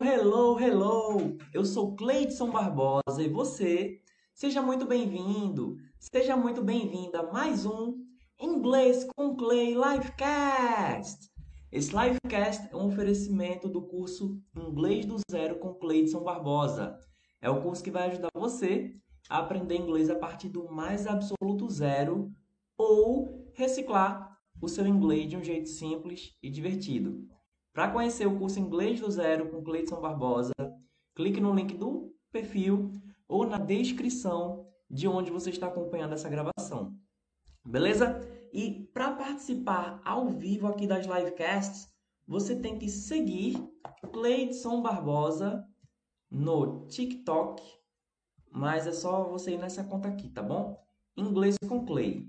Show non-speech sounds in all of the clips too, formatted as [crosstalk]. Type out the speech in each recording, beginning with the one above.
hello, hello! Eu sou Cleidson Barbosa e você, seja muito bem-vindo, seja muito bem-vinda a mais um Inglês com Clay Livecast! Esse Livecast é um oferecimento do curso Inglês do Zero com Cleidson Barbosa. É o curso que vai ajudar você a aprender inglês a partir do mais absoluto zero ou reciclar o seu inglês de um jeito simples e divertido. Para conhecer o curso Inglês do Zero com Cleiton Barbosa, clique no link do perfil ou na descrição de onde você está acompanhando essa gravação. Beleza? E para participar ao vivo aqui das livecasts, você tem que seguir Cleiton Barbosa no TikTok, mas é só você ir nessa conta aqui, tá bom? Inglês com Clay.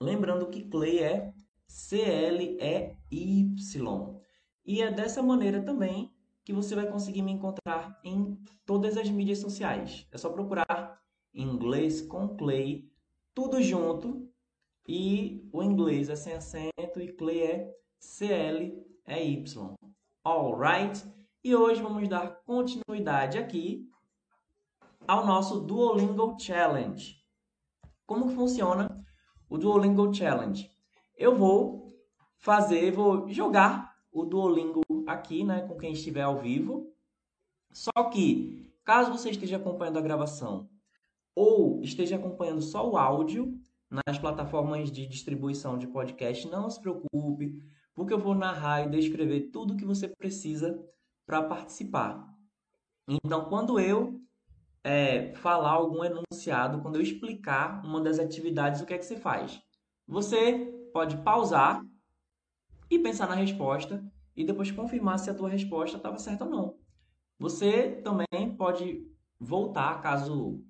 Lembrando que Clay é C-L-E-Y. E é dessa maneira também que você vai conseguir me encontrar em todas as mídias sociais. É só procurar inglês com Clay, tudo junto. E o inglês é sem acento e Clay é C-L-E-Y. Alright? E hoje vamos dar continuidade aqui ao nosso Duolingo Challenge. Como que funciona o Duolingo Challenge? Eu vou fazer, vou jogar o Duolingo aqui, né, com quem estiver ao vivo. Só que, caso você esteja acompanhando a gravação ou esteja acompanhando só o áudio nas plataformas de distribuição de podcast, não se preocupe, porque eu vou narrar e descrever tudo que você precisa para participar. Então, quando eu é, falar algum enunciado, quando eu explicar uma das atividades, o que é que você faz? Você pode pausar e pensar na resposta e depois confirmar se a tua resposta estava certa ou não. Você também pode voltar caso,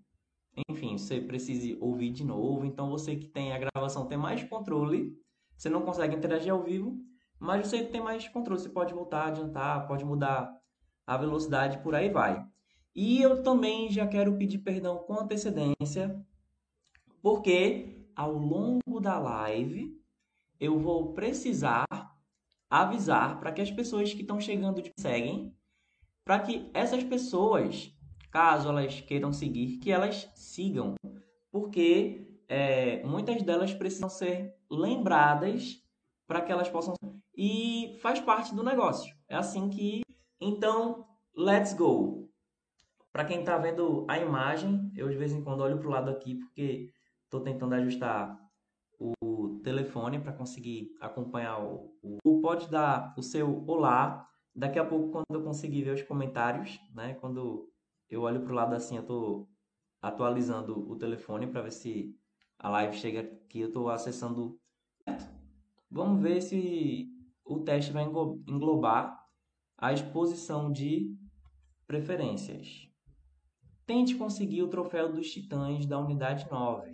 enfim, você precise ouvir de novo. Então você que tem a gravação tem mais controle. Você não consegue interagir ao vivo, mas você tem mais controle. Você pode voltar, adiantar, pode mudar a velocidade, por aí vai. E eu também já quero pedir perdão com antecedência, porque ao longo da live eu vou precisar avisar para que as pessoas que estão chegando te seguem, para que essas pessoas, caso elas queiram seguir, que elas sigam, porque é, muitas delas precisam ser lembradas para que elas possam e faz parte do negócio. É assim que então let's go. Para quem está vendo a imagem, eu de vez em quando olho para o lado aqui porque estou tentando ajustar o telefone para conseguir acompanhar o, o. Pode dar o seu olá. Daqui a pouco, quando eu conseguir ver os comentários, né? Quando eu olho para o lado assim, eu estou atualizando o telefone para ver se a live chega aqui. Eu estou acessando. Vamos ver se o teste vai englobar a exposição de preferências. Tente conseguir o troféu dos titãs da unidade 9.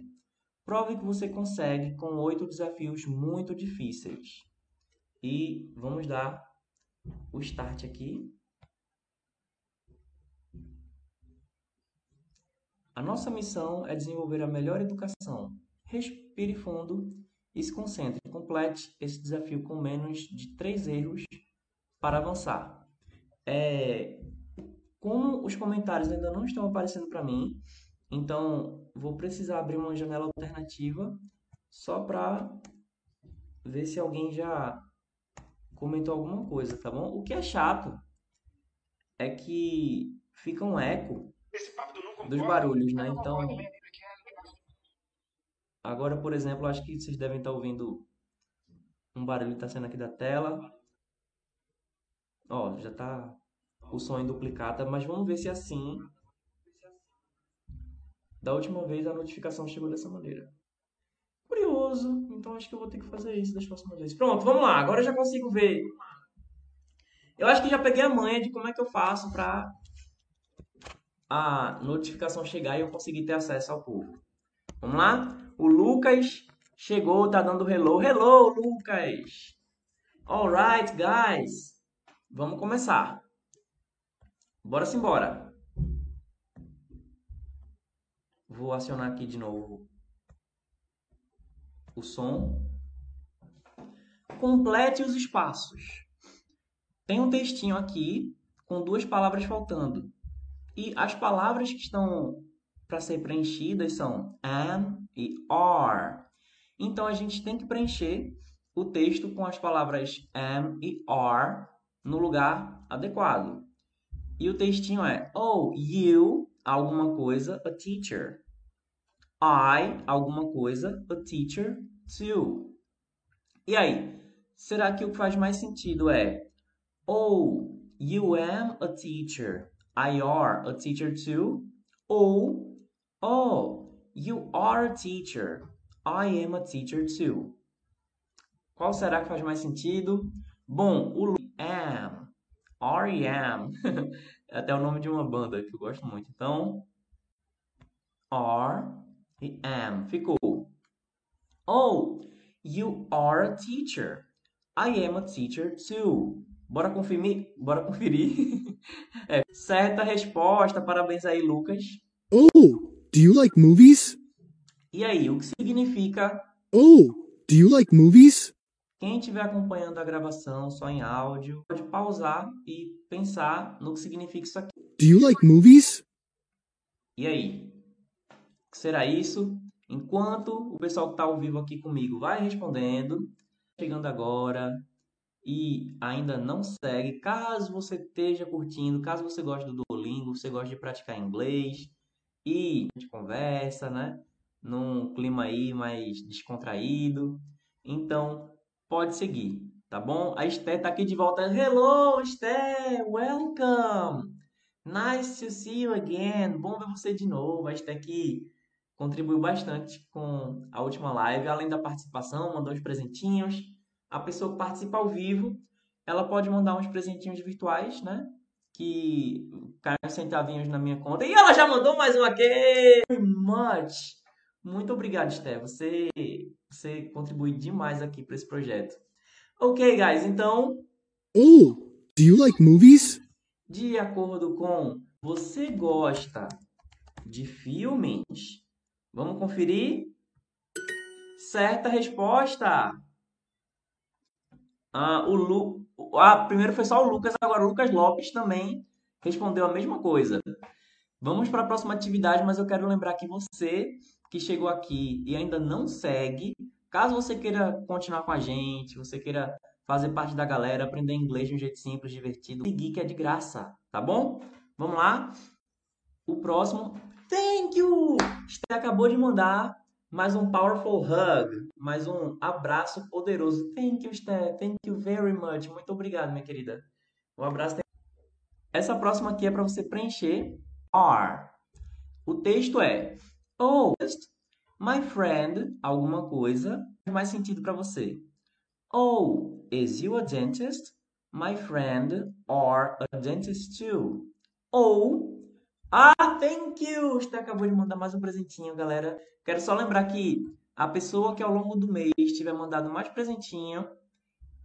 Prove que você consegue com oito desafios muito difíceis. E vamos dar o start aqui. A nossa missão é desenvolver a melhor educação. Respire fundo e se concentre. Complete esse desafio com menos de três erros para avançar. É, como os comentários ainda não estão aparecendo para mim, então, vou precisar abrir uma janela alternativa só para ver se alguém já comentou alguma coisa, tá bom? O que é chato é que fica um eco dos barulhos, né? Então, agora, por exemplo, acho que vocês devem estar ouvindo um barulho que está sendo aqui da tela. Ó, já está o som em duplicata, mas vamos ver se é assim da última vez a notificação chegou dessa maneira. Curioso, então acho que eu vou ter que fazer isso das próximas vezes. Pronto, vamos lá. Agora eu já consigo ver. Eu acho que já peguei a manha de como é que eu faço para a notificação chegar e eu conseguir ter acesso ao povo. Vamos lá? O Lucas chegou, tá dando hello. Hello, Lucas! Alright, guys. Vamos começar. Bora sim, Vou acionar aqui de novo o som. Complete os espaços. Tem um textinho aqui com duas palavras faltando. E as palavras que estão para ser preenchidas são am e are. Então a gente tem que preencher o texto com as palavras am e are no lugar adequado. E o textinho é: Oh, you, alguma coisa, a teacher. I, alguma coisa, a teacher too. E aí, será que o que faz mais sentido é: Oh, you am a teacher. I are a teacher too. Ou, Oh, you are a teacher. I am a teacher too. Qual será que faz mais sentido? Bom, o am, R.E.M. [laughs] é até o nome de uma banda que eu gosto muito. Então, R e am. Ficou. Oh, you are a teacher. I am a teacher too. Bora conferir? Bora conferir. [laughs] é, certa resposta. Parabéns aí, Lucas. Oh, do you like movies? E aí, o que significa? Oh, do you like movies? Quem estiver acompanhando a gravação só em áudio, pode pausar e pensar no que significa isso aqui. Do you like movies? E aí? Será isso? Enquanto o pessoal que está ao vivo aqui comigo vai respondendo, chegando agora e ainda não segue, caso você esteja curtindo, caso você goste do Duolingo, você gosta de praticar inglês e a gente conversa, né? Num clima aí mais descontraído. Então, pode seguir, tá bom? A Esté tá aqui de volta. Hello, Esté! Welcome! Nice to see you again. Bom ver você de novo. A Esté aqui contribuiu bastante com a última live, além da participação, mandou uns presentinhos. A pessoa que participa ao vivo, ela pode mandar uns presentinhos virtuais, né? Que caem centavinhos na minha conta. E ela já mandou mais um aqui! Very much! Muito obrigado, Esté. Você, você contribui demais aqui para esse projeto. Ok, guys, então. Oh, do you like movies? De acordo com você gosta de filmes? Vamos conferir? Certa resposta. Ah, o Lu... ah, primeiro foi só o Lucas, agora o Lucas Lopes também respondeu a mesma coisa. Vamos para a próxima atividade, mas eu quero lembrar que você que chegou aqui e ainda não segue, caso você queira continuar com a gente, você queira fazer parte da galera, aprender inglês de um jeito simples, divertido, seguir que é de graça, tá bom? Vamos lá? O próximo. Thank you! Você acabou de mandar mais um powerful hug, mais um abraço poderoso. Thank you, Steph. Thank you very much. Muito obrigado, minha querida. Um abraço. Essa próxima aqui é para você preencher are. O texto é Oh, my friend, alguma coisa, faz mais sentido para você. Oh, is you a dentist? My friend are a dentist too. Ou, ah, thank you! Você acabou de mandar mais um presentinho, galera. Quero só lembrar que a pessoa que ao longo do mês tiver mandado mais presentinho,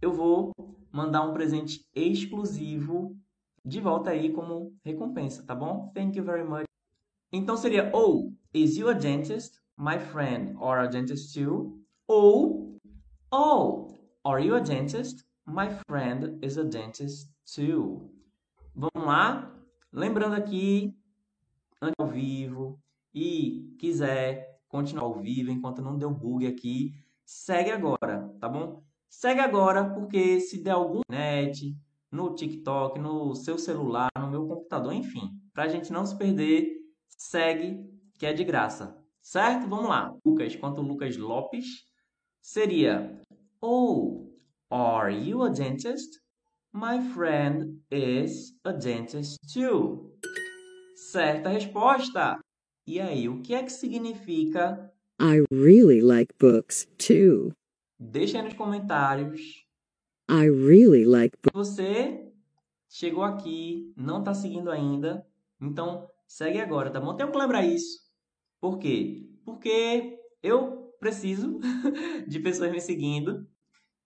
eu vou mandar um presente exclusivo de volta aí como recompensa, tá bom? Thank you very much. Então seria ou Is you a dentist? My friend or a dentist too? Ou Oh, are you a dentist? My friend is a dentist too. Vamos lá? Lembrando aqui, ao vivo e quiser continuar ao vivo enquanto não deu bug aqui, segue agora, tá bom? Segue agora porque se der algum net, no TikTok, no seu celular, no meu computador, enfim, para a gente não se perder, segue que é de graça. Certo? Vamos lá. Lucas, quanto Lucas Lopes, seria Oh, are you a dentist? My friend is a dentist too. Certa resposta. E aí, o que é que significa I really like books too. Deixa aí nos comentários. I really like books. Você chegou aqui, não está seguindo ainda, então segue agora, tá bom? Tenho que lembrar isso. Por quê? Porque eu preciso [laughs] de pessoas me seguindo.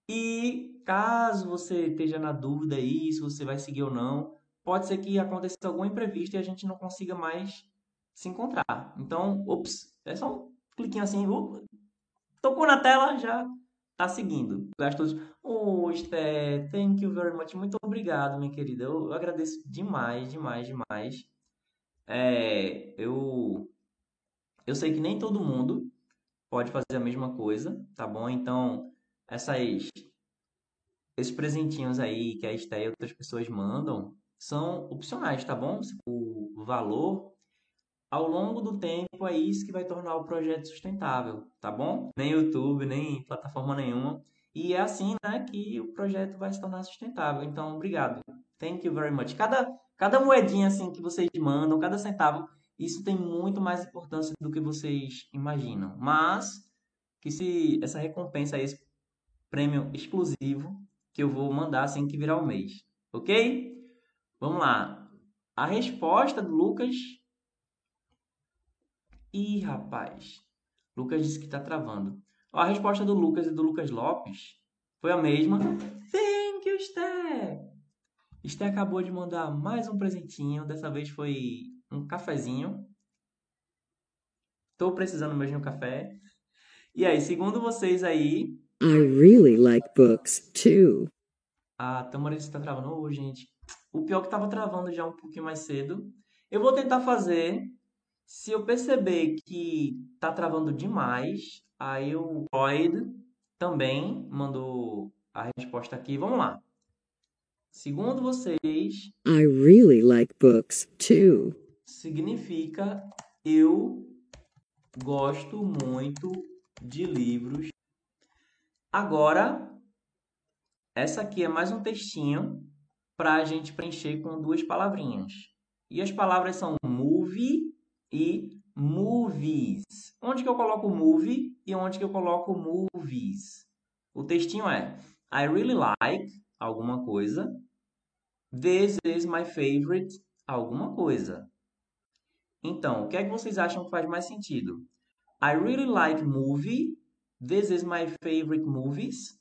E caso você esteja na dúvida aí se você vai seguir ou não, pode ser que aconteça algum imprevisto e a gente não consiga mais se encontrar. Então, ops, é só um cliquinho assim, uh, tocou na tela, já tá seguindo. Todos, oh, Esté, thank you very much. Muito obrigado, minha querida. Eu, eu agradeço demais, demais, demais. É, eu, eu sei que nem todo mundo pode fazer a mesma coisa, tá bom? Então, essas, esses presentinhos aí que a Esté e outras pessoas mandam são opcionais, tá bom? O valor ao longo do tempo é isso que vai tornar o projeto sustentável, tá bom? Nem YouTube, nem plataforma nenhuma. E é assim, né, que o projeto vai se tornar sustentável. Então, obrigado. Thank you very much. Cada, cada moedinha assim que vocês mandam, cada centavo, isso tem muito mais importância do que vocês imaginam. Mas que se essa recompensa, esse prêmio exclusivo que eu vou mandar assim que virar o mês, ok? Vamos lá. A resposta do Lucas Ih, rapaz. Lucas disse que está travando. A resposta do Lucas e do Lucas Lopes foi a mesma. Thank you, Sté! Sté acabou de mandar mais um presentinho. Dessa vez foi um cafezinho. Estou precisando mesmo de um café. E aí, segundo vocês aí... I really like books, too. A Tamara está travando. Ô, oh, gente. O pior é que estava travando já um pouquinho mais cedo. Eu vou tentar fazer se eu perceber que tá travando demais, aí o Void também mandou a resposta aqui. Vamos lá. Segundo vocês, I really like books too. Significa eu gosto muito de livros. Agora, essa aqui é mais um textinho para a gente preencher com duas palavrinhas. E as palavras são movie e movies. Onde que eu coloco movie e onde que eu coloco movies? O textinho é I really like alguma coisa. This is my favorite alguma coisa. Então, o que é que vocês acham que faz mais sentido? I really like movie. This is my favorite movies.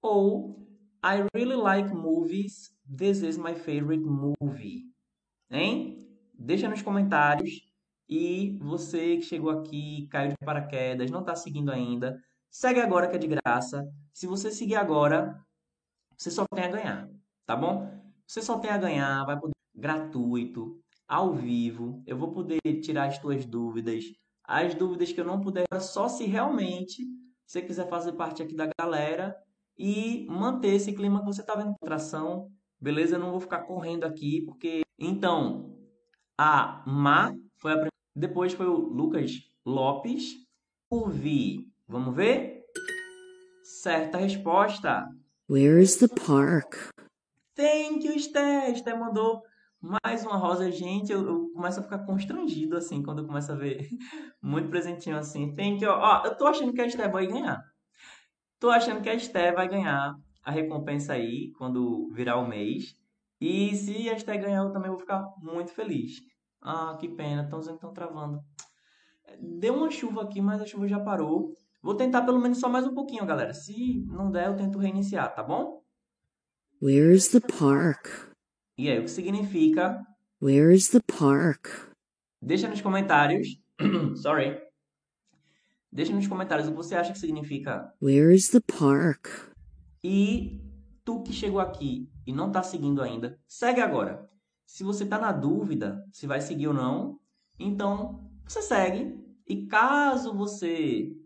Ou I really like movies. This is my favorite movie. Hein? Deixa nos comentários e você que chegou aqui, caiu de paraquedas, não está seguindo ainda, segue agora que é de graça. Se você seguir agora, você só tem a ganhar, tá bom? Você só tem a ganhar, vai poder gratuito, ao vivo. Eu vou poder tirar as tuas dúvidas, as dúvidas que eu não puder, só se realmente você quiser fazer parte aqui da galera e manter esse clima que você está vendo atração, beleza? Eu não vou ficar correndo aqui porque então a Ma foi a depois foi o Lucas Lopes. Ouvi. Vamos ver? Certa resposta. Where's the park? Thank you, Sté. Sté mandou mais uma rosa. Gente, eu, eu, começo a ficar constrangido, assim, quando eu começo a ver [laughs] muito presentinho assim. Thank you. Ó, eu tô achando que a Sté vai ganhar. Tô achando que a Sté vai ganhar a recompensa aí, quando virar o mês. E se a Esté ganhar, eu também vou ficar muito feliz. Ah, que pena, estão dizendo que estão travando. Deu uma chuva aqui, mas a chuva já parou. Vou tentar pelo menos só mais um pouquinho, galera. Se não der, eu tento reiniciar, tá bom? Where's the park? E aí, o que significa? Where's the park? Deixa nos comentários. [clears throat] Sorry. Deixa nos comentários o que você acha que significa. Where's the park? E tu que chegou aqui e não está seguindo ainda, segue agora. Se você está na dúvida se vai seguir ou não, então você segue. E caso você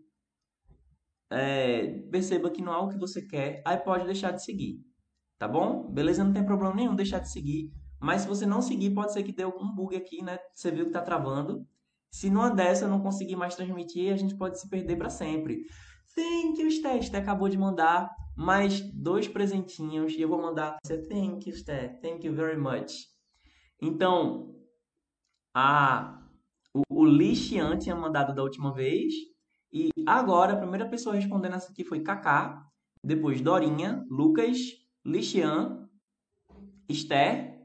é, perceba que não é o que você quer, aí pode deixar de seguir. Tá bom? Beleza? Não tem problema nenhum deixar de seguir. Mas se você não seguir, pode ser que dê algum bug aqui, né? Você viu que está travando. Se numa dessa eu não conseguir mais transmitir, a gente pode se perder para sempre. Thank you. Sté acabou de mandar mais dois presentinhos. E eu vou mandar você. Thank you, Sté. Thank you very much. Então, a, o, o Lixian tinha mandado da última vez. E agora, a primeira pessoa respondendo essa aqui foi Kaká. Depois Dorinha, Lucas, Lixian, Esther,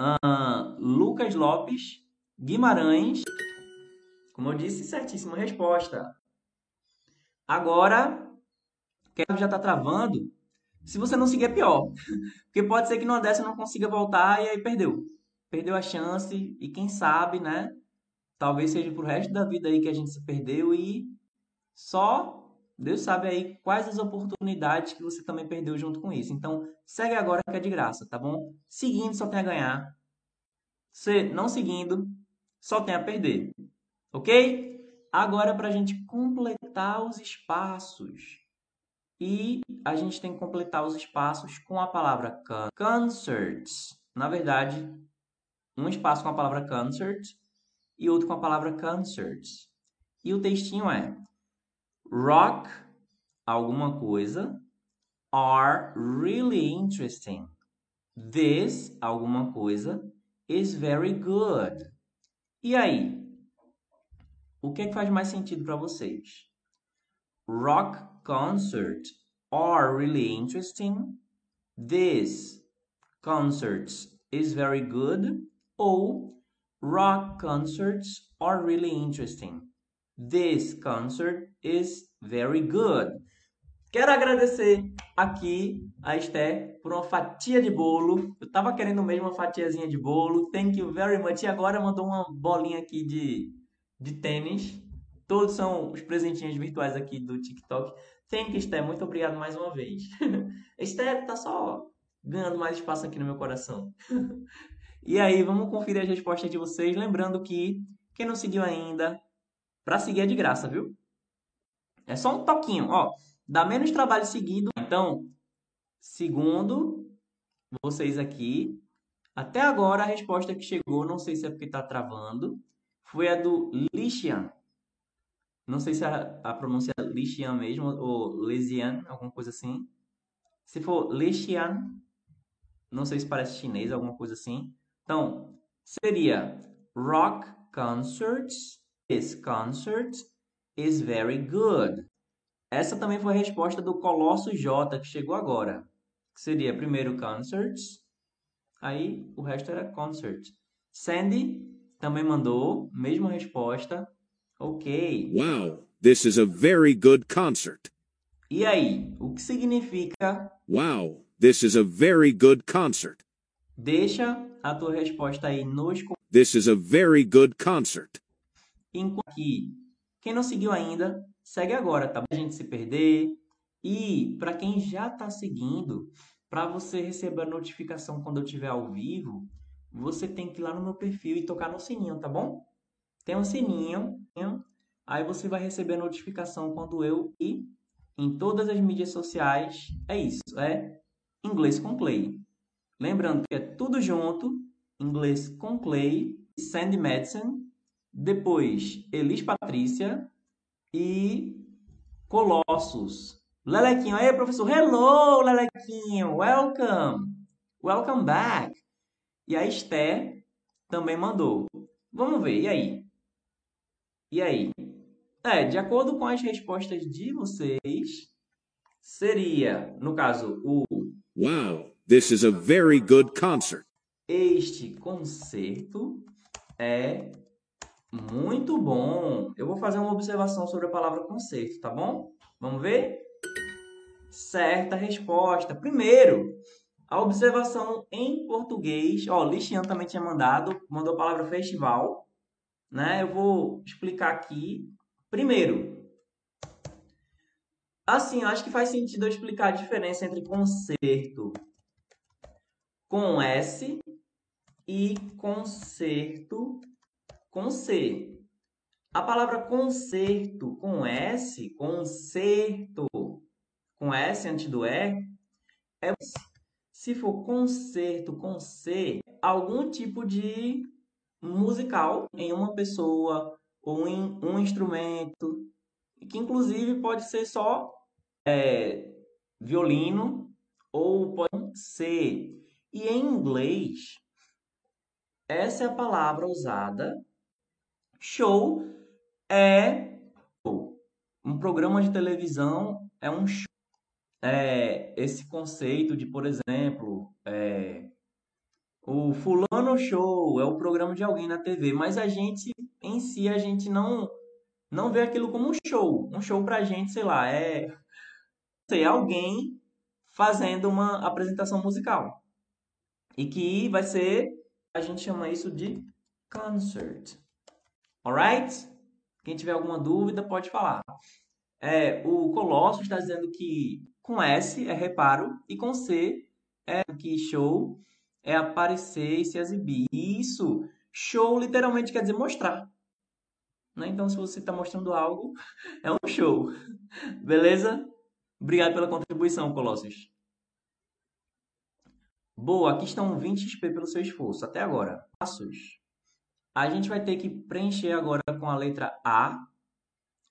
uh, Lucas Lopes, Guimarães. Como eu disse, certíssima resposta. Agora, que já está travando, se você não seguir, é pior. [laughs] Porque pode ser que numa dessa não consiga voltar e aí perdeu. Perdeu a chance e quem sabe, né? Talvez seja pro resto da vida aí que a gente se perdeu e só Deus sabe aí quais as oportunidades que você também perdeu junto com isso. Então, segue agora que é de graça, tá bom? Seguindo só tem a ganhar. Se não seguindo, só tem a perder. Ok? Agora, para a gente completar os espaços. E a gente tem que completar os espaços com a palavra concerts. Na verdade, um espaço com a palavra concert e outro com a palavra concerts. E o textinho é rock alguma coisa are really interesting. This alguma coisa is very good. E aí? O que, é que faz mais sentido para vocês? Rock concert are really interesting. This concert is very good. Ou rock concerts are really interesting. This concert is very good. Quero agradecer aqui a Esté por uma fatia de bolo. Eu tava querendo mesmo uma fatiazinha de bolo. Thank you very much. E agora mandou uma bolinha aqui de, de tênis. Todos são os presentinhos virtuais aqui do TikTok. Thank you, Esté. Muito obrigado mais uma vez. [laughs] Esté tá só ganhando mais espaço aqui no meu coração. [laughs] e aí, vamos conferir as respostas de vocês. Lembrando que quem não seguiu ainda, para seguir é de graça, viu? É só um toquinho, ó. Dá menos trabalho seguido. Então, segundo vocês aqui, até agora a resposta que chegou, não sei se é porque está travando, foi a do Lixian. Não sei se a, a pronúncia é Lixian mesmo ou Lesian, alguma coisa assim. Se for Lixian, não sei se parece chinês, alguma coisa assim. Então, seria Rock Concerts This concert is very good. Essa também foi a resposta do Colosso J, que chegou agora. Que seria primeiro concerts, aí o resto era concert. Sandy também mandou, mesma resposta. Ok. Wow, this is a very good concert. E aí, o que significa? Wow, this is a very good concert. Deixa a tua resposta aí nos This is a very good concert. Enquanto aqui, quem não seguiu ainda, segue agora, tá? Pra gente se perder. E para quem já está seguindo, para você receber a notificação quando eu estiver ao vivo, você tem que ir lá no meu perfil e tocar no sininho, tá bom? Tem um sininho, aí você vai receber a notificação quando eu ir em todas as mídias sociais. É isso, é inglês com Clay. Lembrando que é tudo junto, inglês com Clay, Sand Medicine depois Elis Patrícia e Colossus. Lelequinho, aí professor, hello Lelequinho, welcome, welcome back. E a Esté também mandou. Vamos ver, e aí? E aí? É, de acordo com as respostas de vocês, seria, no caso, o Wow, this is a very good concert. Este concerto é muito bom. Eu vou fazer uma observação sobre a palavra conceito, tá bom? Vamos ver? Certa resposta. Primeiro, a observação em português. Ó, Lixian também tinha mandado, mandou a palavra festival. Né? Eu vou explicar aqui. Primeiro, assim, eu acho que faz sentido eu explicar a diferença entre concerto com S e concerto com C. A palavra concerto com S, concerto com S antes do E, é se for concerto com C, algum tipo de musical em uma pessoa ou em um instrumento, que inclusive pode ser só é, violino ou pode ser. E em inglês, essa é a palavra usada Show é um programa de televisão, é um show. É, esse conceito de, por exemplo, é, o fulano show é o programa de alguém na TV, mas a gente em si a gente não não vê aquilo como um show. Um show pra gente, sei lá, é sei, alguém fazendo uma apresentação musical. E que vai ser, a gente chama isso de concert. Alright? Quem tiver alguma dúvida pode falar. É, o Colossus está dizendo que com S é reparo e com C é que show é aparecer e se exibir. Isso, show literalmente quer dizer mostrar. Né? Então, se você está mostrando algo, [laughs] é um show. Beleza? Obrigado pela contribuição, Colossus. Boa, aqui estão 20 XP pelo seu esforço. Até agora. Passos. A gente vai ter que preencher agora com a letra A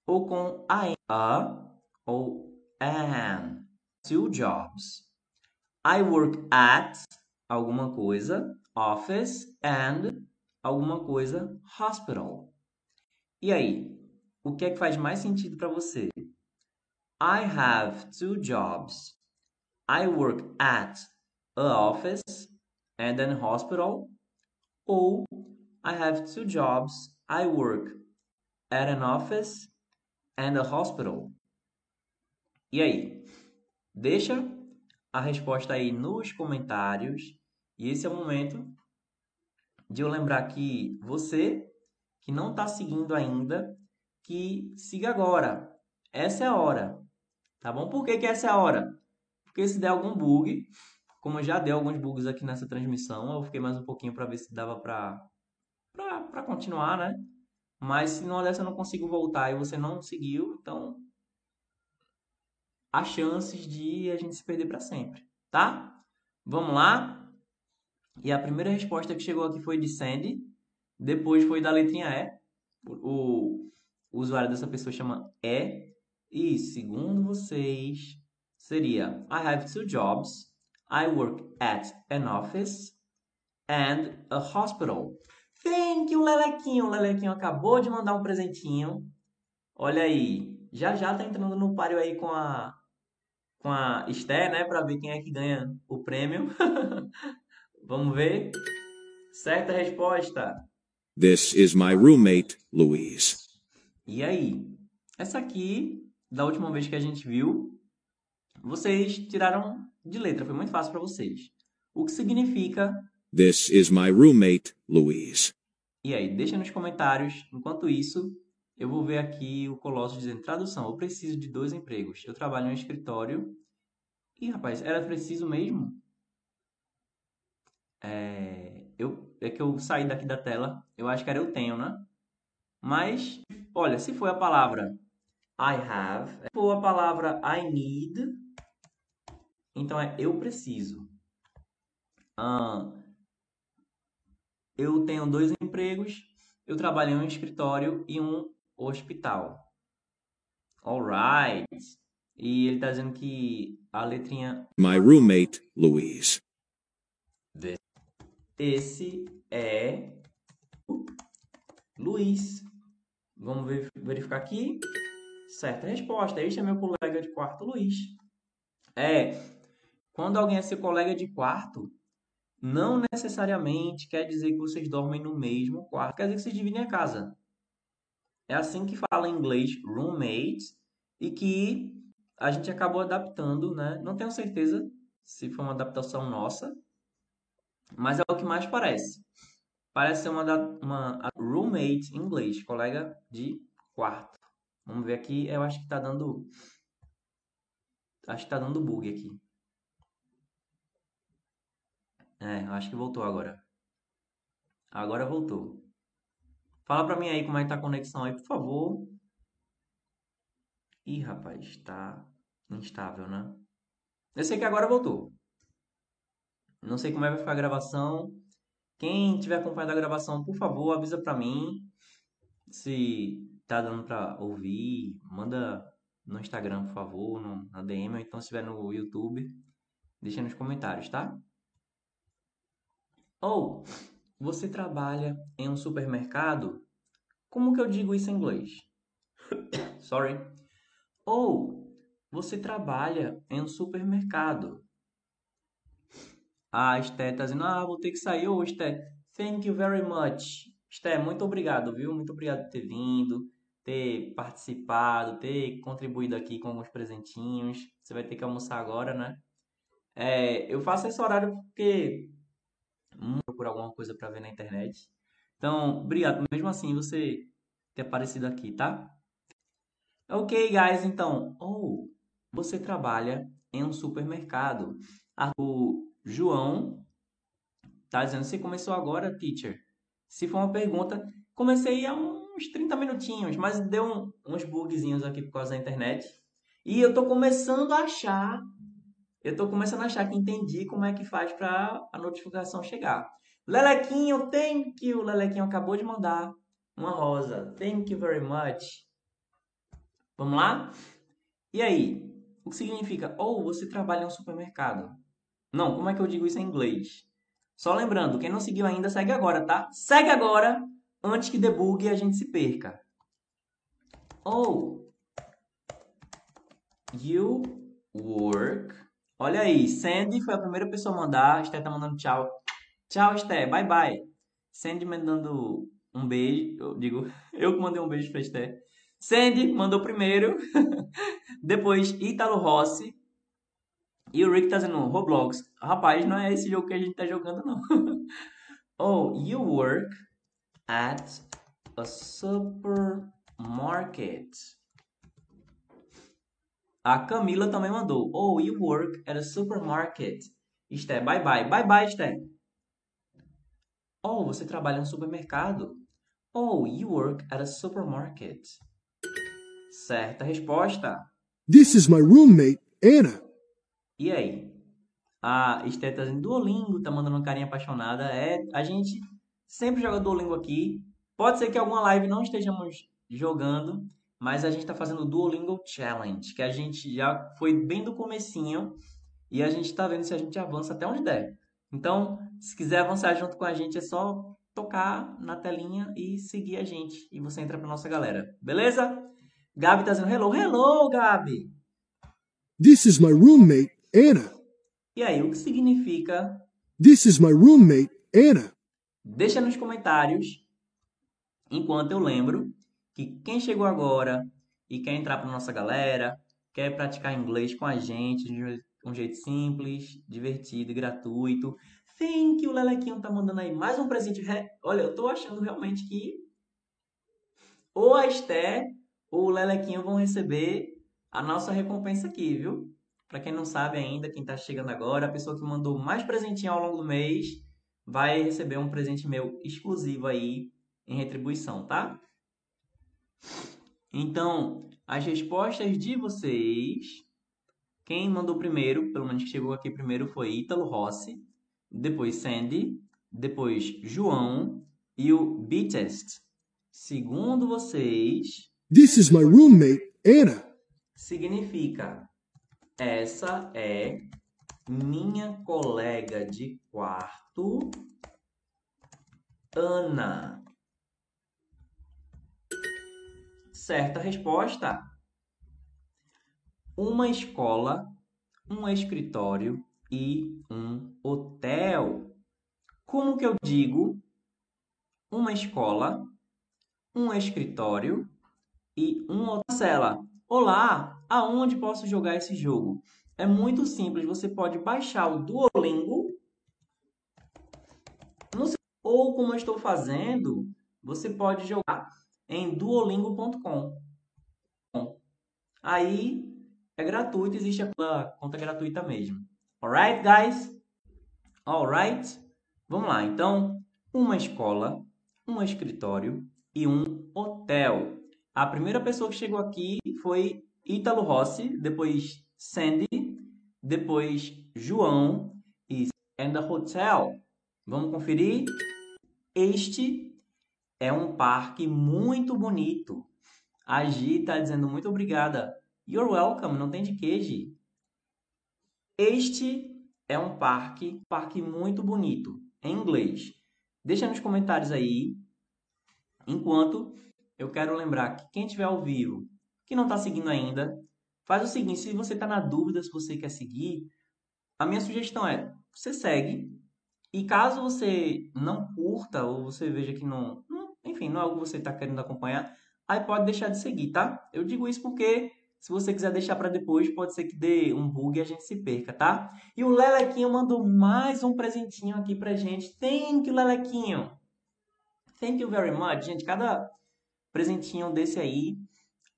ou com a, a ou an. Two jobs. I work at alguma coisa, office and alguma coisa, hospital. E aí, o que é que faz mais sentido para você? I have two jobs. I work at a office and an hospital. Ou I have two jobs. I work at an office and a hospital. E aí? Deixa a resposta aí nos comentários. E esse é o momento de eu lembrar que você que não está seguindo ainda, que siga agora. Essa é a hora. Tá bom? Por que, que essa é a hora? Porque se der algum bug, como já deu alguns bugs aqui nessa transmissão, eu fiquei mais um pouquinho para ver se dava para para continuar, né? Mas se não dessa eu não consigo voltar e você não seguiu, então há chances de a gente se perder para sempre, tá? Vamos lá? E a primeira resposta que chegou aqui foi de Sandy, depois foi da letrinha E. O, usuário dessa pessoa chama E. E segundo vocês, seria I have two jobs. I work at an office and a hospital. Thank you, Lelequinho. O Lelequinho acabou de mandar um presentinho. Olha aí. Já já tá entrando no páreo aí com a com a Esté, né, para ver quem é que ganha o prêmio. [laughs] Vamos ver. Certa resposta. This is my roommate, Louise. E aí? Essa aqui, da última vez que a gente viu, vocês tiraram de letra, foi muito fácil para vocês. O que significa This is my roommate, Louise. E aí, deixa nos comentários. Enquanto isso, eu vou ver aqui o Colosso dizendo tradução. Eu preciso de dois empregos. Eu trabalho em um escritório. Ih, rapaz, era preciso mesmo? É, eu, é que eu saí daqui da tela. Eu acho que era eu tenho, né? Mas, olha, se foi a palavra I have, se for a palavra I need, então é eu preciso. Ah, eu tenho dois empregos, eu trabalho em um escritório e um hospital. Alright. E ele está dizendo que a letrinha My roommate, Louise. esse é Luiz. Vamos ver, verificar aqui. Certa resposta. Este é meu colega de quarto, Luiz. É, quando alguém é seu colega de quarto, não necessariamente quer dizer que vocês dormem no mesmo quarto. Quer dizer que vocês dividem a casa. É assim que fala em inglês roommate e que a gente acabou adaptando, né? Não tenho certeza se foi uma adaptação nossa, mas é o que mais parece. Parece ser uma, uma roommate em inglês, colega de quarto. Vamos ver aqui, eu acho que tá dando acho que tá dando bug aqui. É, acho que voltou agora. Agora voltou. Fala pra mim aí como é que tá a conexão aí, por favor. Ih, rapaz, tá instável, né? Eu sei que agora voltou. Não sei como é que vai ficar a gravação. Quem tiver acompanhando a gravação, por favor, avisa pra mim se tá dando pra ouvir. Manda no Instagram, por favor, no, na DM, ou então se estiver no YouTube, deixa nos comentários, tá? Ou você trabalha em um supermercado? Como que eu digo isso em inglês? [coughs] Sorry. Ou você trabalha em um supermercado? A Esté tá dizendo, ah, vou ter que sair hoje, Esté. Thank you very much. Esté, muito obrigado, viu? Muito obrigado por ter vindo, ter participado, ter contribuído aqui com alguns presentinhos. Você vai ter que almoçar agora, né? É, eu faço esse horário porque procurar alguma coisa para ver na internet. Então, obrigado. Mesmo assim, você ter aparecido aqui, tá? Ok, guys, então. Oh, você trabalha em um supermercado. O João tá dizendo, você começou agora, teacher? Se for uma pergunta, comecei há uns 30 minutinhos, mas deu um- uns bugzinhos aqui por causa da internet. E eu tô começando a achar, eu tô começando a achar que entendi como é que faz para a notificação chegar. Lelequinho, thank you. Lelequinho acabou de mandar uma rosa. Thank you very much. Vamos lá? E aí? O que significa? Ou você trabalha em um supermercado. Não, como é que eu digo isso em inglês? Só lembrando, quem não seguiu ainda, segue agora, tá? Segue agora, antes que debugue e a gente se perca. Oh, you work. Olha aí, Sandy foi a primeira pessoa a mandar. Esté tá mandando tchau. Tchau, Esté. Bye, bye. Sandy mandando um beijo. Eu digo, [laughs] eu que mandei um beijo pra Esté. Sandy mandou primeiro. [laughs] Depois, Ítalo Rossi. E o Rick tá dizendo Roblox. Rapaz, não é esse jogo que a gente tá jogando, não. [laughs] oh, you work at a supermarket. A Camila também mandou. Oh, you work at a supermarket. Esté, bye bye. Bye bye, Esté. Oh, você trabalha em um supermercado. Oh, you work at a supermarket. Certa resposta. This is my roommate, Anna. E aí? A Esté tá dizendo Duolingo, tá mandando uma carinha apaixonada. É, a gente sempre joga Duolingo aqui. Pode ser que alguma live não estejamos jogando, mas a gente tá fazendo o Duolingo Challenge, que a gente já foi bem do comecinho e a gente tá vendo se a gente avança até onde der. Então, se quiser avançar junto com a gente, é só tocar na telinha e seguir a gente. E você entra pra nossa galera. Beleza? Gabi tá dizendo hello, hello, Gabi! This is my roommate, Anna. E aí, o que significa This is my roommate, Anna. Deixa nos comentários, enquanto eu lembro, que quem chegou agora e quer entrar para nossa galera, quer praticar inglês com a gente um je- jeito simples, divertido e gratuito. Thank you, Lelequinho tá mandando aí mais um presente. Re- Olha, eu tô achando realmente que ou a Esté ou o Lelequinho vão receber a nossa recompensa aqui, viu? Para quem não sabe ainda, quem tá chegando agora, a pessoa que mandou mais presentinho ao longo do mês vai receber um presente meu exclusivo aí em retribuição, tá? Então, as respostas de vocês, quem mandou primeiro, pelo menos que chegou aqui primeiro, foi Ítalo Rossi, depois Sandy, depois João e o B-Test. Segundo vocês, This is my roommate, Anna. significa essa é minha colega de quarto, Ana. Certa resposta. Uma escola, um escritório e um hotel. Como que eu digo? Uma escola, um escritório e um hotel. Olá, aonde posso jogar esse jogo? É muito simples, você pode baixar o Duolingo ou como eu estou fazendo, você pode jogar em duolingo.com. Aí é gratuito, existe a conta gratuita mesmo. Alright, guys? Alright? Vamos lá, então, uma escola, um escritório e um hotel. A primeira pessoa que chegou aqui foi Ítalo Rossi, depois Sandy, depois João e and the hotel. Vamos conferir? Este é um parque muito bonito. A Gi está dizendo muito obrigada. You're welcome, não tem de que, Gi. Este é um parque, parque muito bonito, em inglês. Deixa nos comentários aí. Enquanto eu quero lembrar que quem estiver ao vivo, que não está seguindo ainda, faz o seguinte: se você está na dúvida se você quer seguir, a minha sugestão é você segue. E caso você não curta ou você veja que não, não enfim, não é algo que você está querendo acompanhar, aí pode deixar de seguir, tá? Eu digo isso porque se você quiser deixar para depois, pode ser que dê um bug e a gente se perca, tá? E o Lelequinho mandou mais um presentinho aqui pra gente. Thank you, Lelequinho. Thank you very much. Gente, cada presentinho desse aí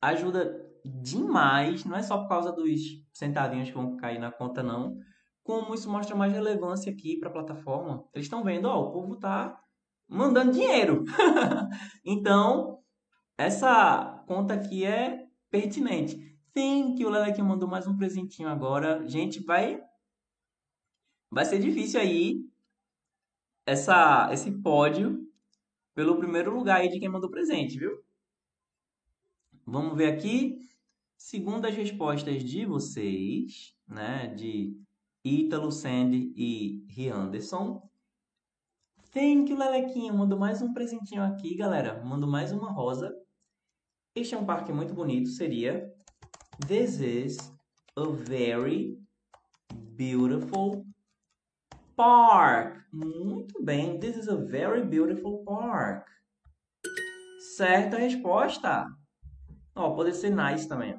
ajuda demais, não é só por causa dos centavinhos que vão cair na conta, não. Como isso mostra mais relevância aqui para a plataforma. Eles estão vendo, ó, o povo tá mandando dinheiro. [laughs] então, essa conta aqui é pertinente. Thank you, Lelequinho mandou mais um presentinho agora. Gente, vai vai ser difícil aí essa esse pódio pelo primeiro lugar aí de quem mandou presente, viu? Vamos ver aqui. Segundo as respostas de vocês, né, de Ítalo, Sandy e Rianderson. Thank you, Lelequinho. Mando mais um presentinho aqui, galera. Mando mais uma rosa. Este é um parque muito bonito. Seria This is a very beautiful park. Muito bem. This is a very beautiful park. Certa resposta. Ó, pode ser nice também.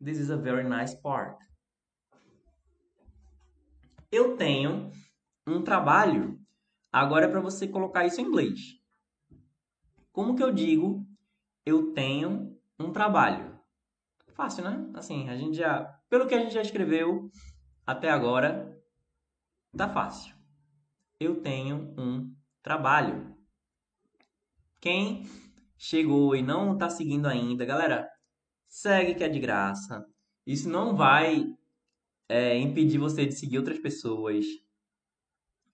This is a very nice park. Eu tenho um trabalho. Agora é para você colocar isso em inglês. Como que eu digo eu tenho um trabalho? Fácil, né? Assim, a gente já, pelo que a gente já escreveu até agora, tá fácil. Eu tenho um trabalho. Quem chegou e não está seguindo ainda, galera, segue que é de graça. Isso não vai é, impedir você de seguir outras pessoas.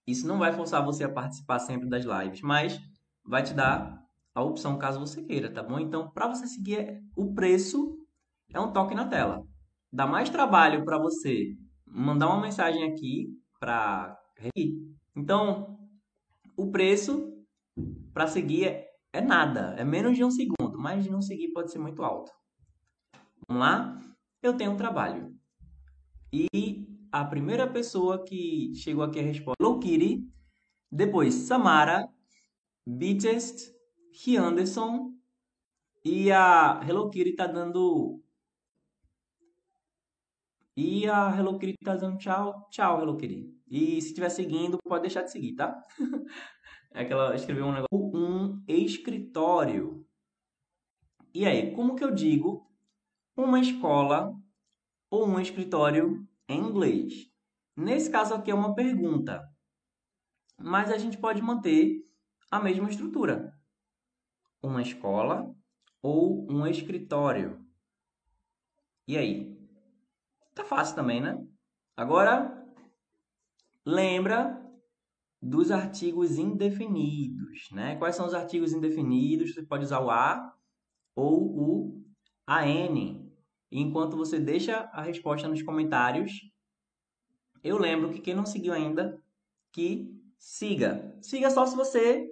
Isso não vai forçar você a participar sempre das lives, mas vai te dar a opção caso você queira, tá bom? Então, para você seguir o preço, é um toque na tela. Dá mais trabalho para você mandar uma mensagem aqui para então o preço para seguir é nada, é menos de um segundo. De um segundo pode ser muito alto. Vamos lá? Eu tenho um trabalho. E a primeira pessoa que chegou aqui a resposta Kitty, depois Samara, Beatest, Anderson e a Hello Kitty tá dando e a Hello Kitty tá dando tchau, tchau Hello Kitty. E se estiver seguindo, pode deixar de seguir, tá? [laughs] É que ela escreveu um negócio. Um escritório. E aí, como que eu digo uma escola ou um escritório em inglês? Nesse caso aqui é uma pergunta, mas a gente pode manter a mesma estrutura. Uma escola ou um escritório. E aí? Tá fácil também, né? Agora, lembra dos artigos indefinidos, né? Quais são os artigos indefinidos? Você pode usar o a ou o an. Enquanto você deixa a resposta nos comentários, eu lembro que quem não seguiu ainda, que siga. Siga só se você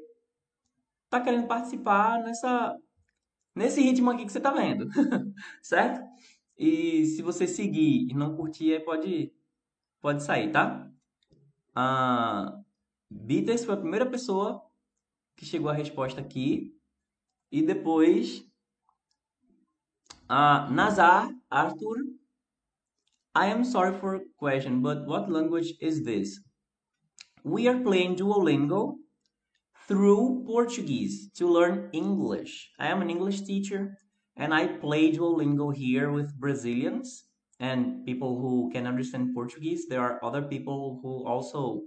está querendo participar nessa nesse ritmo aqui que você está vendo, [laughs] certo? E se você seguir e não curtir, pode pode sair, tá? Ah, Beatles foi a primeira pessoa que chegou a resposta aqui. E depois, uh, Nazar, Arthur. I am sorry for question, but what language is this? We are playing Duolingo through Portuguese to learn English. I am an English teacher and I play Duolingo here with Brazilians and people who can understand Portuguese. There are other people who also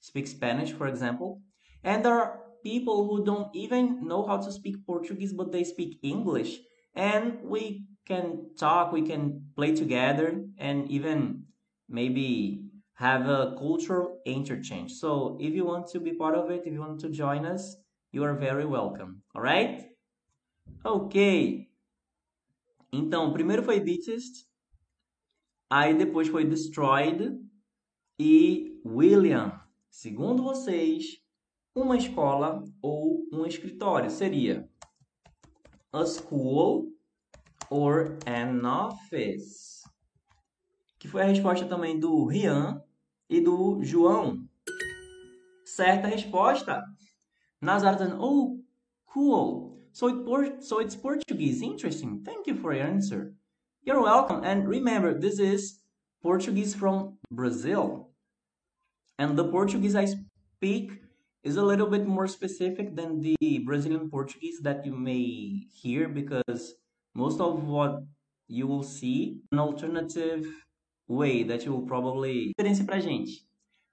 speak Spanish, for example. And there are people who don't even know how to speak Portuguese, but they speak English. And we can talk, we can play together, and even maybe have a cultural interchange. So if you want to be part of it, if you want to join us, you are very welcome. All right? Ok. Então, primeiro foi Beatest, aí depois foi Destroyed e William. Segundo vocês, uma escola ou um escritório seria a school or an office? Que foi a resposta também do Rian e do João. Certa resposta. Nazareth, oh, cool. So, it so it's Portuguese. Interesting. Thank you for your answer. You're welcome. And remember, this is Portuguese from Brazil. And the Portuguese I speak is a little bit more specific than the Brazilian Portuguese that you may hear because most of what you will see an alternative way that you will probably experiência pra gente.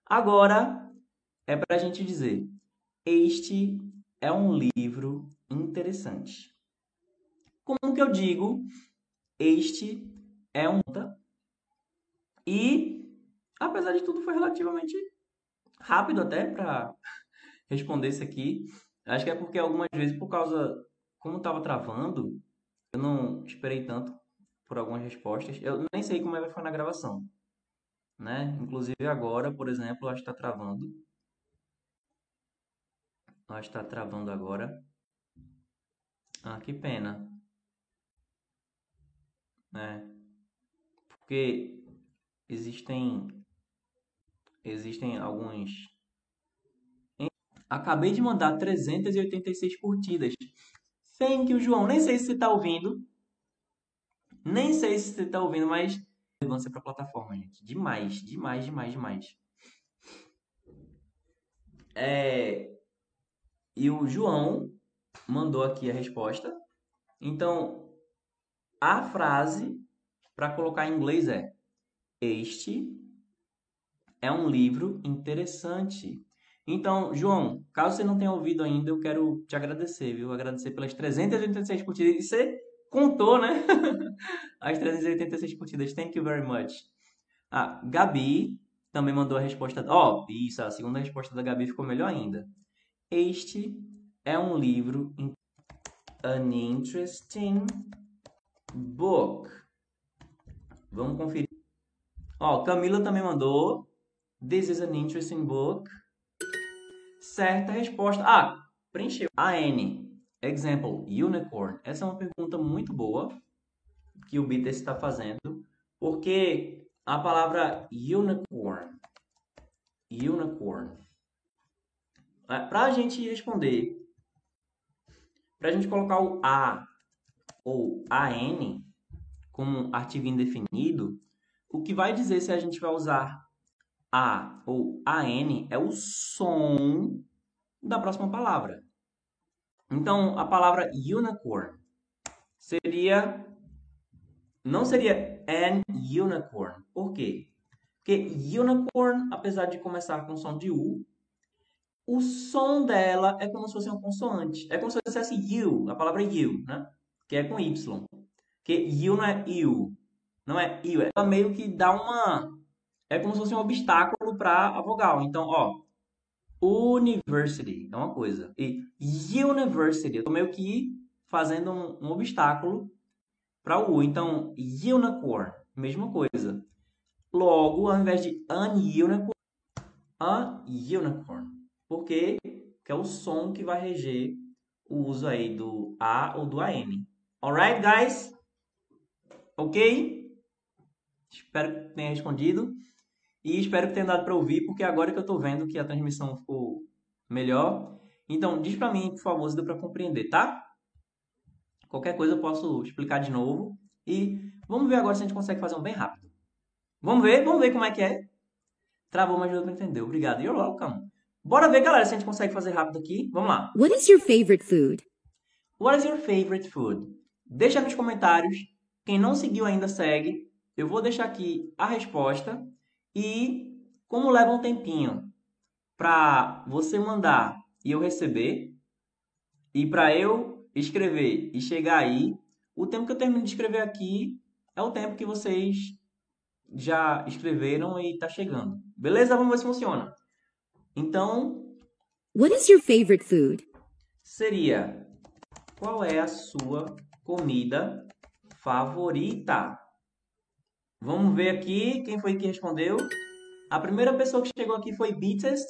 Agora é pra gente dizer: este é um livro interessante. Como que eu digo? Este é um e apesar de tudo foi relativamente rápido até para [laughs] responder isso aqui. Acho que é porque algumas vezes por causa como estava travando, eu não esperei tanto por algumas respostas. Eu nem sei como é que foi na gravação, né? Inclusive agora, por exemplo, acho que está travando. Acho que está travando agora. Ah, que pena. É. Porque existem existem alguns Acabei de mandar 386 curtidas. Thank you, João. Nem sei se você está ouvindo. Nem sei se você está ouvindo, mas relevância para a plataforma, gente. Demais, demais, demais, demais. É... E o João mandou aqui a resposta. Então, a frase para colocar em inglês é: Este é um livro interessante. Então, João, caso você não tenha ouvido ainda, eu quero te agradecer, viu? Agradecer pelas 386 curtidas. E você contou, né? [laughs] As 386 curtidas. Thank you very much. Ah, Gabi também mandou a resposta. Ó, oh, isso, a segunda resposta da Gabi ficou melhor ainda. Este é um livro. An interesting book. Vamos conferir. Ó, Camila também mandou. This is an interesting book. Certa resposta. Ah, preencheu. A N. Example, unicorn. Essa é uma pergunta muito boa que o Bitter está fazendo, porque a palavra unicorn, unicorn, é, para a gente responder, para a gente colocar o A ou AN como artigo indefinido, o que vai dizer se a gente vai usar a ou AN é o som da próxima palavra. Então, a palavra unicorn seria. Não seria an unicorn. Por quê? Porque unicorn, apesar de começar com som de U, o som dela é como se fosse uma consoante. É como se fosse you, a palavra you, né? Que é com Y. Porque you não é you. Não é you. Ela meio que dá uma é como se fosse um obstáculo para a vogal. Então, ó, university é uma coisa. E university, eu tô meio que fazendo um, um obstáculo para o U. Então, unicorn, mesma coisa. Logo, ao invés de an unicorn, a unicorn. Porque é o som que vai reger o uso aí do A ou do AN. Alright, guys? Ok? Espero que tenha respondido. E espero que tenha dado para ouvir, porque agora que eu estou vendo que a transmissão ficou melhor. Então, diz para mim, por favor, se deu para compreender, tá? Qualquer coisa eu posso explicar de novo. E vamos ver agora se a gente consegue fazer um bem rápido. Vamos ver, vamos ver como é que é. Travou, mas deu para entender. Obrigado. You're welcome. Bora ver, galera, se a gente consegue fazer rápido aqui. Vamos lá. What is your favorite food? What is your favorite food? Deixa nos comentários. Quem não seguiu ainda, segue. Eu vou deixar aqui a resposta. E como leva um tempinho para você mandar e eu receber, e para eu escrever e chegar aí, o tempo que eu termino de escrever aqui é o tempo que vocês já escreveram e está chegando. Beleza? Vamos ver se funciona. Então. What is your favorite food? Seria qual é a sua comida favorita? Vamos ver aqui quem foi que respondeu. A primeira pessoa que chegou aqui foi Beatest,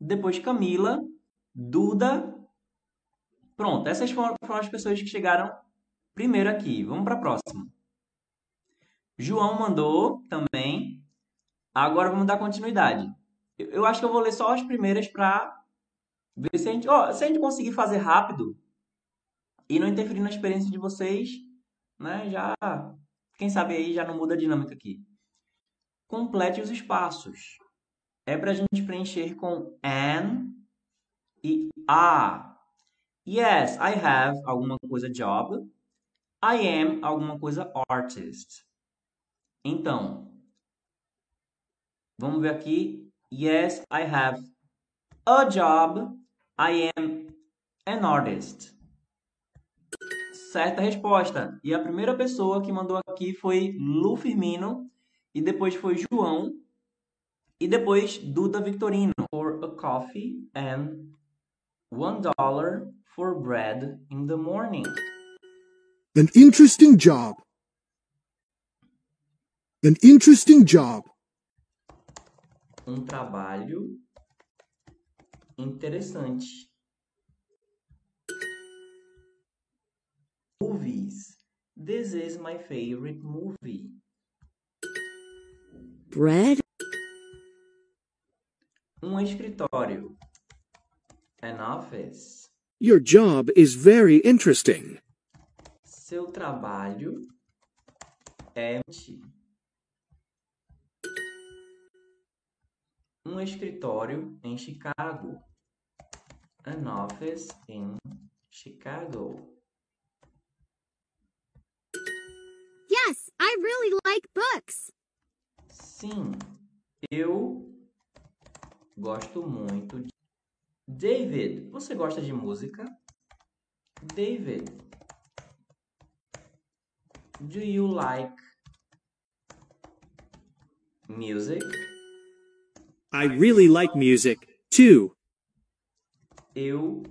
depois Camila, Duda. Pronto, essas foram, as pessoas que chegaram primeiro aqui. Vamos para a próxima. João mandou também. Agora vamos dar continuidade. Eu, acho que eu vou ler só as primeiras para ver se a gente, oh, se a gente conseguir fazer rápido e não interferir na experiência de vocês, né? Já quem sabe aí já não muda a dinâmica aqui. Complete os espaços. É para a gente preencher com an e a. Yes, I have alguma coisa job. I am alguma coisa artist. Então, vamos ver aqui. Yes, I have a job. I am an artist. Certa resposta. E a primeira pessoa que mandou aqui foi Lu Firmino. E depois foi João. E depois Duda Victorino. For a coffee and one dollar for bread in the morning. An interesting job. An interesting job. Um trabalho interessante. Movies. This is my favorite movie. Bread? Um escritório. An office. Your job is very interesting. Seu trabalho é um escritório em Chicago. An office in Chicago. Yes, I really like books. Sim, eu gosto muito de. David, você gosta de música? David, do you like music? I really like music, too. Eu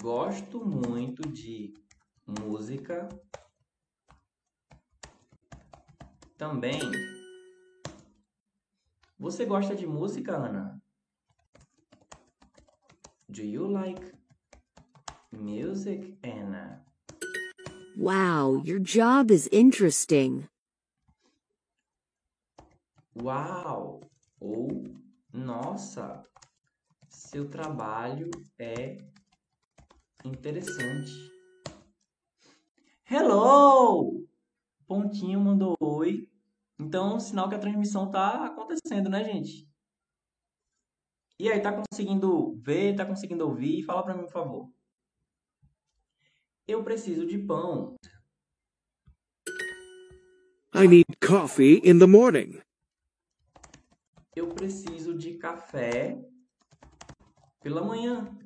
gosto muito de música também. Você gosta de música, Ana? Do you like music, Anna? Wow, your job is interesting. Uau! Ou nossa, seu trabalho é interessante. Hello! Pontinho mandou oi. Então, sinal que a transmissão tá acontecendo, né, gente? E aí, tá conseguindo ver, tá conseguindo ouvir? Fala para mim, por favor. Eu preciso de pão. I need coffee in the morning. Eu preciso de café pela manhã.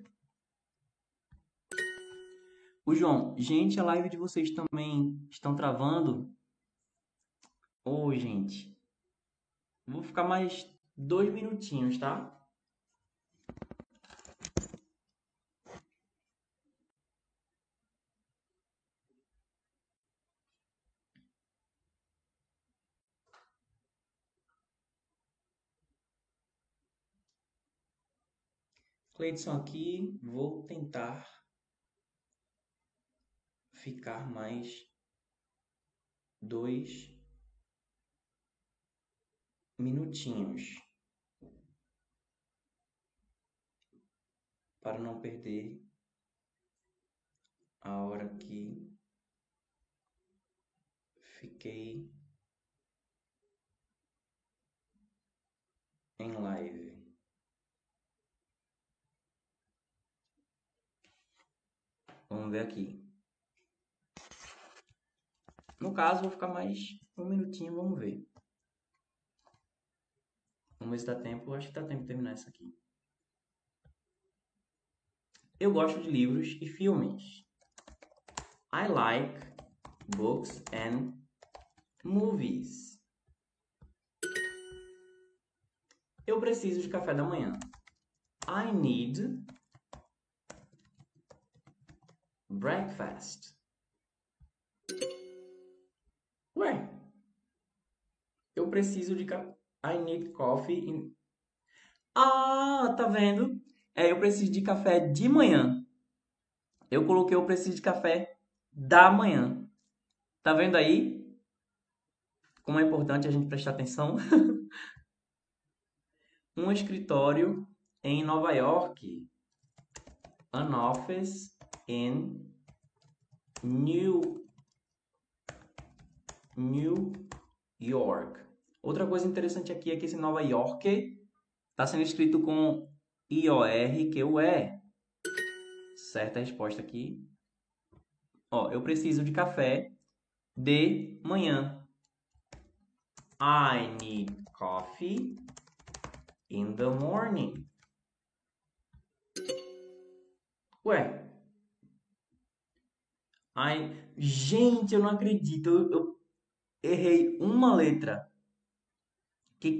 O João, gente, a live de vocês também estão travando? Ô, gente. Vou ficar mais dois minutinhos, tá? Cleidson aqui, vou tentar ficar mais dois minutinhos para não perder a hora que fiquei em live. Vamos ver aqui. No caso, vou ficar mais um minutinho, vamos ver. Vamos ver se dá tempo. Acho que dá tempo de terminar isso aqui. Eu gosto de livros e filmes. I like books and movies. Eu preciso de café da manhã. I need breakfast. Ué, eu preciso de café. I need coffee. In... Ah, tá vendo? É, eu preciso de café de manhã. Eu coloquei eu preciso de café da manhã. Tá vendo aí? Como é importante a gente prestar atenção. [laughs] um escritório em Nova York. An office in New New York. Outra coisa interessante aqui é que esse Nova York está sendo escrito com I-O-R-Q-U-E. Certa resposta aqui. Ó, eu preciso de café de manhã. I need coffee in the morning. Ué. Ai, gente, eu não acredito. Eu, eu errei uma letra.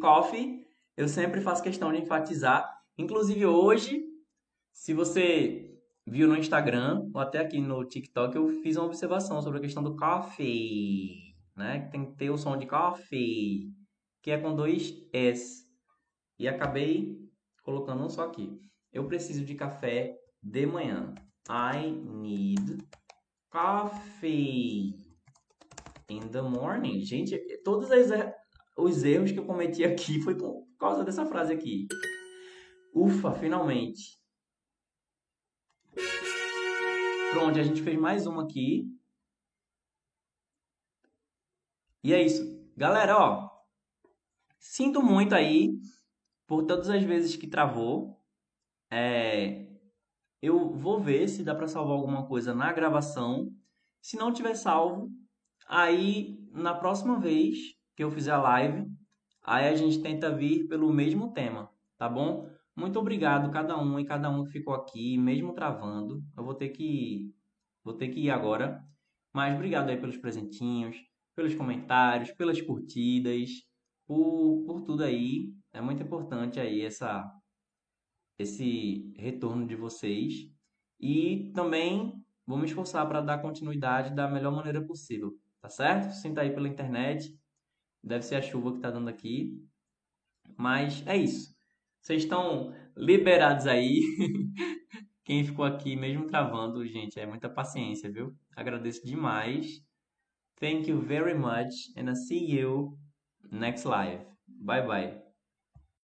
Coffee, eu sempre faço questão de enfatizar. Inclusive hoje, se você viu no Instagram ou até aqui no TikTok, eu fiz uma observação sobre a questão do coffee, né? Que tem que ter o som de coffee, que é com dois S. E acabei colocando um só aqui. Eu preciso de café de manhã. I need coffee in the morning. Gente, todos os erros que eu cometi aqui foi por causa dessa frase aqui. Ufa, finalmente. Pronto, a gente fez mais uma aqui. E é isso. Galera, ó. Sinto muito aí por todas as vezes que travou. É, eu vou ver se dá para salvar alguma coisa na gravação. Se não tiver salvo, aí na próxima vez que eu fizer a live, aí a gente tenta vir pelo mesmo tema, tá bom? Muito obrigado cada um e cada um que ficou aqui, mesmo travando. Eu vou ter que vou ter que ir agora, mas obrigado aí pelos presentinhos, pelos comentários, pelas curtidas, por, por tudo aí. É muito importante aí essa esse retorno de vocês e também vou me esforçar para dar continuidade da melhor maneira possível, tá certo? Sinta aí pela internet, deve ser a chuva que está dando aqui, mas é isso. Vocês estão liberados aí. [laughs] Quem ficou aqui mesmo travando, gente, é muita paciência, viu? Agradeço demais. Thank you very much and I'll see you next live. Bye bye.